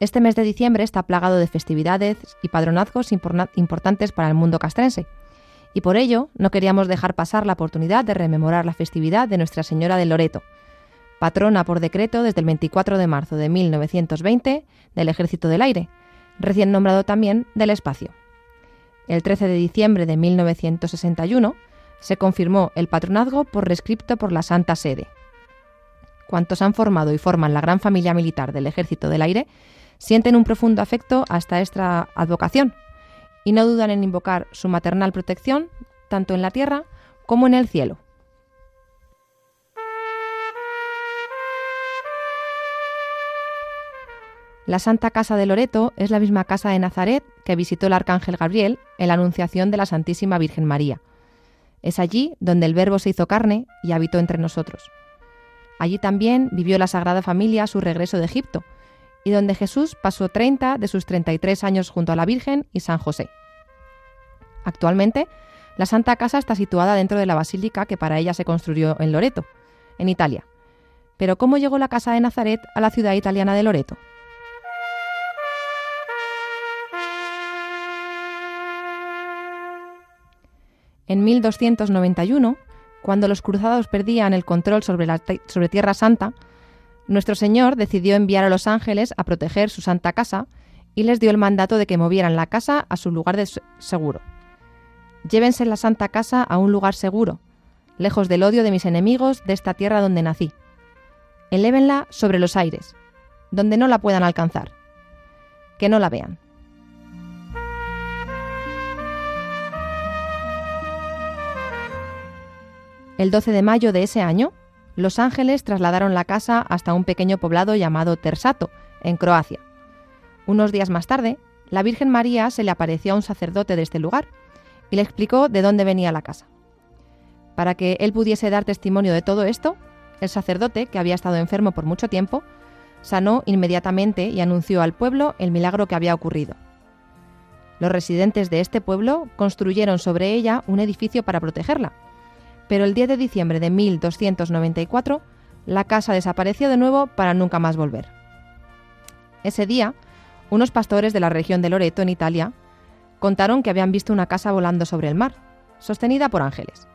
este mes de diciembre está plagado de festividades y padronazgos importantes para el mundo castrense. Y por ello no queríamos dejar pasar la oportunidad de rememorar la festividad de Nuestra Señora del Loreto, patrona por decreto desde el 24 de marzo de 1920 del Ejército del Aire, recién nombrado también del Espacio. El 13 de diciembre de 1961 se confirmó el patronazgo por rescripto por la Santa Sede. Cuantos han formado y forman la gran familia militar del Ejército del Aire sienten un profundo afecto hasta esta advocación y no dudan en invocar su maternal protección tanto en la tierra como en el cielo. La Santa Casa de Loreto es la misma casa de Nazaret que visitó el arcángel Gabriel en la Anunciación de la Santísima Virgen María. Es allí donde el Verbo se hizo carne y habitó entre nosotros. Allí también vivió la Sagrada Familia su regreso de Egipto, y donde Jesús pasó 30 de sus 33 años junto a la Virgen y San José. Actualmente, la Santa Casa está situada dentro de la basílica que para ella se construyó en Loreto, en Italia. Pero ¿cómo llegó la Casa de Nazaret a la ciudad italiana de Loreto? En 1291, cuando los cruzados perdían el control sobre, la, Tierra Santa, nuestro Señor decidió enviar a los ángeles a proteger su santa casa y les dio el mandato de que movieran la casa a su lugar de seguro. Llévense la santa casa a un lugar seguro, lejos del odio de mis enemigos de esta tierra donde nací. Elévenla sobre los aires, donde no la puedan alcanzar. Que no la vean. El 12 de mayo de ese año, los ángeles trasladaron la casa hasta un pequeño poblado llamado Tersato, en Croacia. Unos días más tarde, la Virgen María se le apareció a un sacerdote de este lugar y le explicó de dónde venía la casa. Para que él pudiese dar testimonio de todo esto, el sacerdote, que había estado enfermo por mucho tiempo, sanó inmediatamente y anunció al pueblo el milagro que había ocurrido. Los residentes de este pueblo construyeron sobre ella un edificio para protegerla, pero el 10 de diciembre de 1294 la casa desapareció de nuevo para nunca más volver. Ese día, unos pastores de la región de Loreto, en Italia, contaron que habían visto una casa volando sobre el mar, sostenida por ángeles.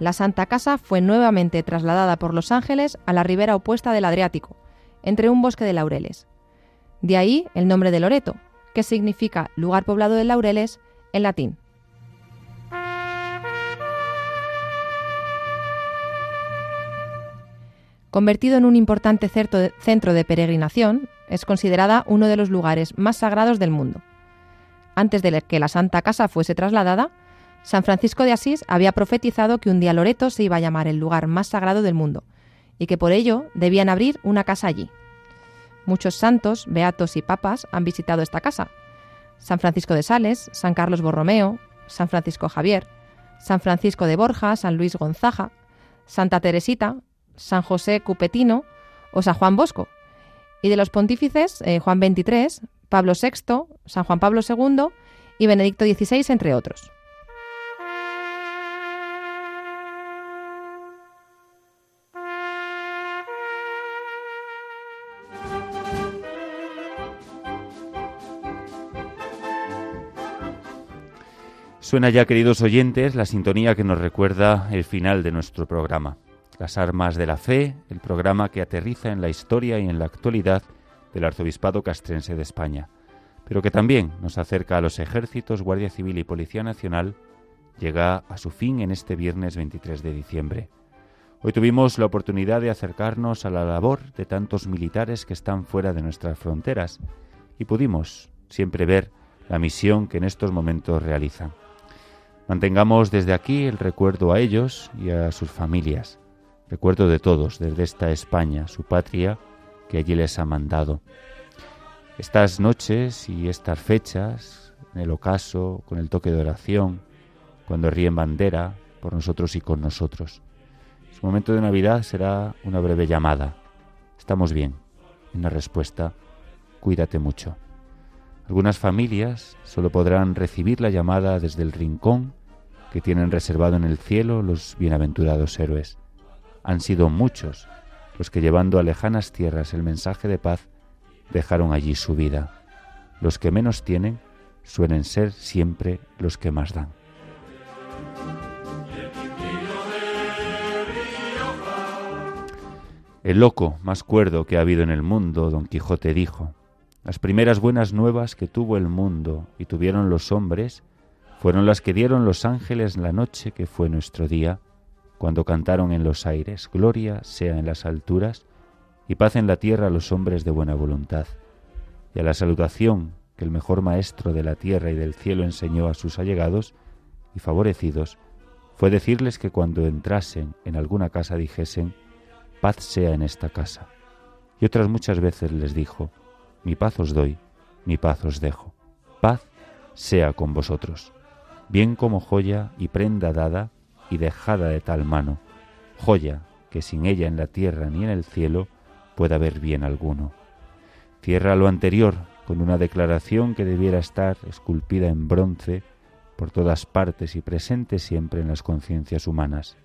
La Santa Casa fue nuevamente trasladada por los ángeles a la ribera opuesta del Adriático, entre un bosque de laureles. De ahí el nombre de Loreto, que significa lugar poblado de laureles en latín. Convertido en un importante centro de peregrinación, es considerada uno de los lugares más sagrados del mundo. Antes de que la Santa Casa fuese trasladada, San Francisco de Asís había profetizado que un día Loreto se iba a llamar el lugar más sagrado del mundo y que por ello debían abrir una casa allí. Muchos santos, beatos y papas han visitado esta casa. San Francisco de Sales, San Carlos Borromeo, San Francisco Javier, San Francisco de Borja, San Luis Gonzaga, Santa Teresita, San José Cupetino o San Juan Bosco. Y de los pontífices, eh, Juan XXIII, Pablo VI, San Juan Pablo II y Benedicto XVI, entre otros. Suena ya, queridos oyentes, la sintonía que nos recuerda el final de nuestro programa. Las Armas de la Fe, el programa que aterriza en la historia y en la actualidad del Arzobispado Castrense de España, pero que también nos acerca a los ejércitos, Guardia Civil y Policía Nacional, llega a su fin en este viernes 23 de diciembre. Hoy tuvimos la oportunidad de acercarnos a la labor de tantos militares que están fuera de nuestras fronteras y pudimos siempre ver la misión que en estos momentos realizan. Mantengamos desde aquí el recuerdo a ellos y a sus familias recuerdo de todos desde esta España, su patria, que allí les ha mandado. Estas noches y estas fechas, en el ocaso, con el toque de oración, cuando ríen bandera por nosotros y con nosotros. Su momento de Navidad será una breve llamada. Estamos bien, una respuesta cuídate mucho. Algunas familias solo podrán recibir la llamada desde el rincón que tienen reservado en el cielo los bienaventurados héroes. Han sido muchos los que llevando a lejanas tierras el mensaje de paz dejaron allí su vida. Los que menos tienen suelen ser siempre los que más dan. El loco más cuerdo que ha habido en el mundo, don Quijote dijo, las primeras buenas nuevas que tuvo el mundo y tuvieron los hombres fueron las que dieron los ángeles la noche que fue nuestro día, cuando cantaron en los aires, Gloria sea en las alturas y paz en la tierra a los hombres de buena voluntad. Y a la salutación que el mejor maestro de la tierra y del cielo enseñó a sus allegados y favorecidos, fue decirles que cuando entrasen en alguna casa dijesen, paz sea en esta casa. Y otras muchas veces les dijo, mi paz os doy, mi paz os dejo. Paz sea con vosotros, bien como joya y prenda dada y dejada de tal mano, joya que sin ella en la tierra ni en el cielo pueda haber bien alguno. Cierra lo anterior con una declaración que debiera estar esculpida en bronce por todas partes y presente siempre en las conciencias humanas.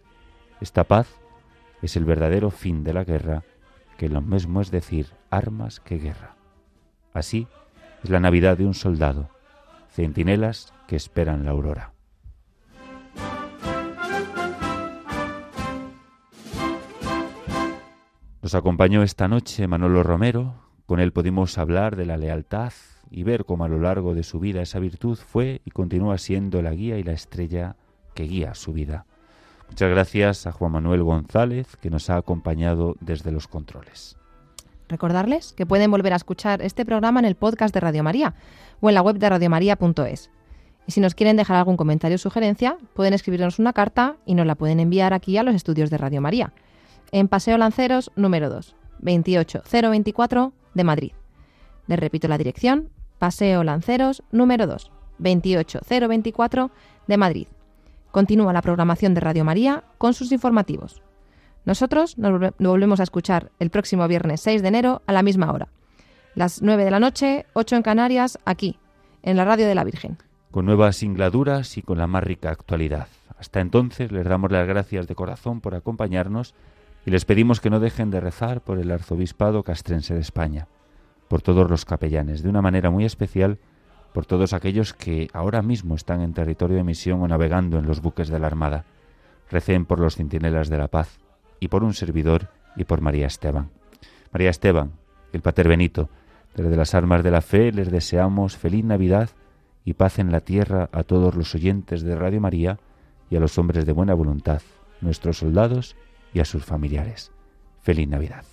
Esta paz es el verdadero fin de la guerra, que lo mismo es decir armas que guerra. Así es la Navidad de un soldado, centinelas que esperan la aurora. Nos acompañó esta noche Manolo Romero, con él pudimos hablar de la lealtad y ver cómo a lo largo de su vida esa virtud fue y continúa siendo la guía y la estrella que guía su vida. Muchas gracias a Juan Manuel González, que nos ha acompañado desde los controles. Recordarles que pueden volver a escuchar este programa en el podcast de Radio María o en la web de radiomaria.es. Y si nos quieren dejar algún comentario o sugerencia, pueden escribirnos una carta y nos la pueden enviar aquí a los estudios de Radio María, en Paseo Lanceros número 2, 28024 de Madrid. Les repito la dirección, Paseo Lanceros número 2, 28024 de Madrid. Continúa la programación de Radio María con sus informativos. Nosotros nos volvemos a escuchar el próximo viernes 6 de enero a la misma hora. Las 9 de la noche, 8 en Canarias, aquí, en la Radio de la Virgen. Con nuevas singladuras y con la más rica actualidad. Hasta entonces les damos las gracias de corazón por acompañarnos y les pedimos que no dejen de rezar por el arzobispado castrense de España, por todos los capellanes, de una manera muy especial por todos aquellos que ahora mismo están en territorio de misión o navegando en los buques de la Armada. Recen por los centinelas de la paz y por un servidor y por María Esteban. María Esteban, el Pater Benito, desde las armas de la fe les deseamos feliz Navidad y paz en la tierra a todos los oyentes de Radio María y a los hombres de buena voluntad, nuestros soldados y a sus familiares. Feliz Navidad.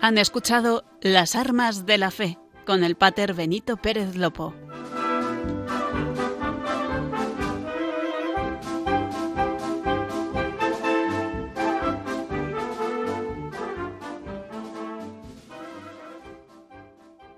Han escuchado Las Armas de la Fe con el Pater Benito Pérez Lopo.